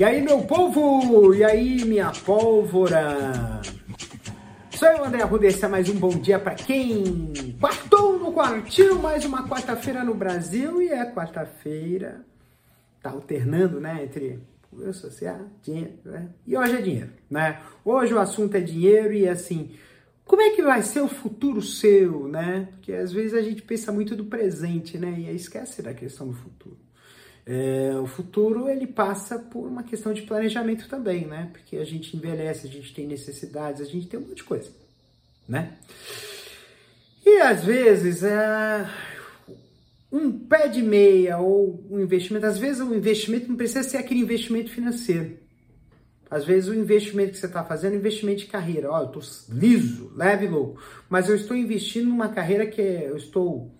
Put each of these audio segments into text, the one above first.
E aí, meu povo? E aí, minha pólvora? Sou eu, André Arruda, esse é mais um bom dia para quem quartou no quartinho, mais uma quarta-feira no Brasil, e é quarta-feira, tá alternando, né, entre o social, dinheiro, né? E hoje é dinheiro, né? Hoje o assunto é dinheiro e assim, como é que vai ser o futuro seu, né? Porque às vezes a gente pensa muito do presente, né? E esquece da questão do futuro. É, o futuro ele passa por uma questão de planejamento também, né? Porque a gente envelhece, a gente tem necessidades, a gente tem um monte de coisa, né? E às vezes é, um pé de meia ou um investimento, às vezes o investimento não precisa ser aquele investimento financeiro. Às vezes o investimento que você está fazendo é um investimento de carreira. Ó, eu estou liso, leve e louco, mas eu estou investindo numa carreira que eu estou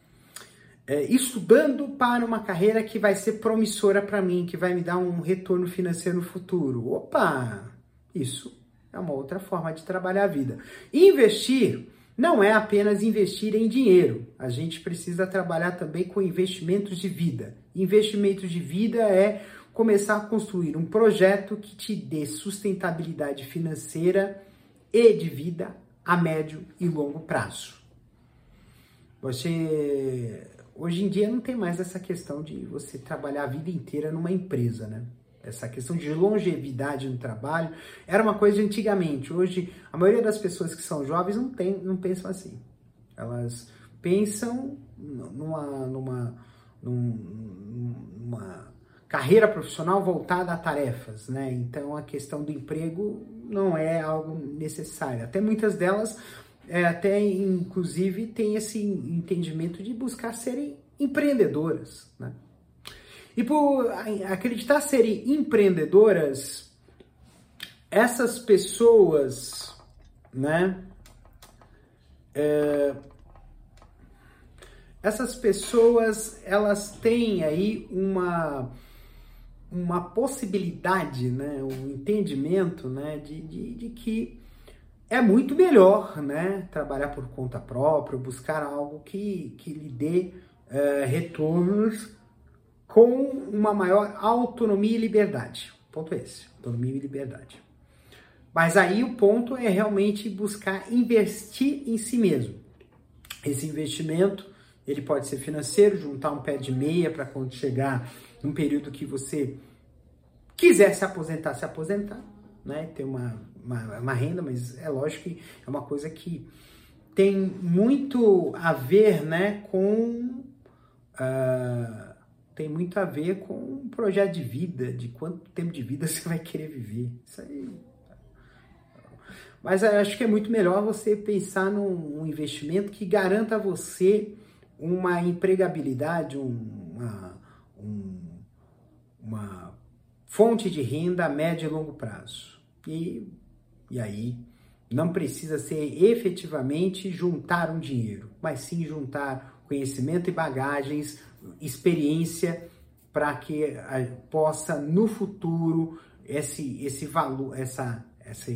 é, estudando para uma carreira que vai ser promissora para mim, que vai me dar um retorno financeiro no futuro. Opa! Isso é uma outra forma de trabalhar a vida. Investir não é apenas investir em dinheiro. A gente precisa trabalhar também com investimentos de vida. Investimentos de vida é começar a construir um projeto que te dê sustentabilidade financeira e de vida a médio e longo prazo. Você Hoje em dia não tem mais essa questão de você trabalhar a vida inteira numa empresa, né? Essa questão de longevidade no trabalho era uma coisa de antigamente. Hoje, a maioria das pessoas que são jovens não, tem, não pensam assim. Elas pensam numa, numa, numa carreira profissional voltada a tarefas, né? Então, a questão do emprego não é algo necessário. Até muitas delas é, até inclusive tem esse entendimento de buscar serem empreendedoras, né? E por acreditar serem empreendedoras, essas pessoas, né? É, essas pessoas, elas têm aí uma uma possibilidade, né, um entendimento, né, de, de, de que é muito melhor, né? Trabalhar por conta própria, buscar algo que, que lhe dê é, retornos com uma maior autonomia e liberdade. Ponto é esse, autonomia e liberdade. Mas aí o ponto é realmente buscar investir em si mesmo. Esse investimento, ele pode ser financeiro, juntar um pé de meia para quando chegar num período que você quiser se aposentar, se aposentar, né? Ter uma uma, uma renda, mas é lógico que é uma coisa que tem muito a ver né, com. Uh, tem muito a ver com um projeto de vida, de quanto tempo de vida você vai querer viver. Isso aí. Mas acho que é muito melhor você pensar num investimento que garanta a você uma empregabilidade, uma, um, uma fonte de renda a médio e longo prazo. E e aí não precisa ser efetivamente juntar um dinheiro, mas sim juntar conhecimento e bagagens, experiência para que possa no futuro esse esse valor, essa essa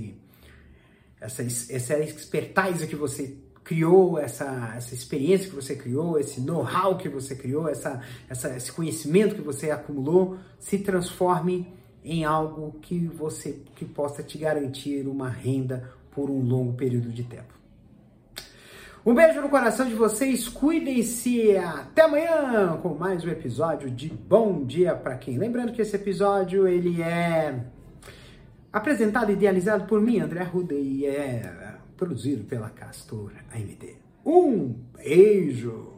essa, essa expertise que você criou, essa, essa experiência que você criou, esse know-how que você criou, essa, essa, esse conhecimento que você acumulou, se transforme em algo que você que possa te garantir uma renda por um longo período de tempo. Um beijo no coração de vocês, cuidem-se até amanhã com mais um episódio de Bom Dia para quem. Lembrando que esse episódio ele é apresentado e idealizado por mim, André Ruda, produzido pela Castor AMD. Um beijo!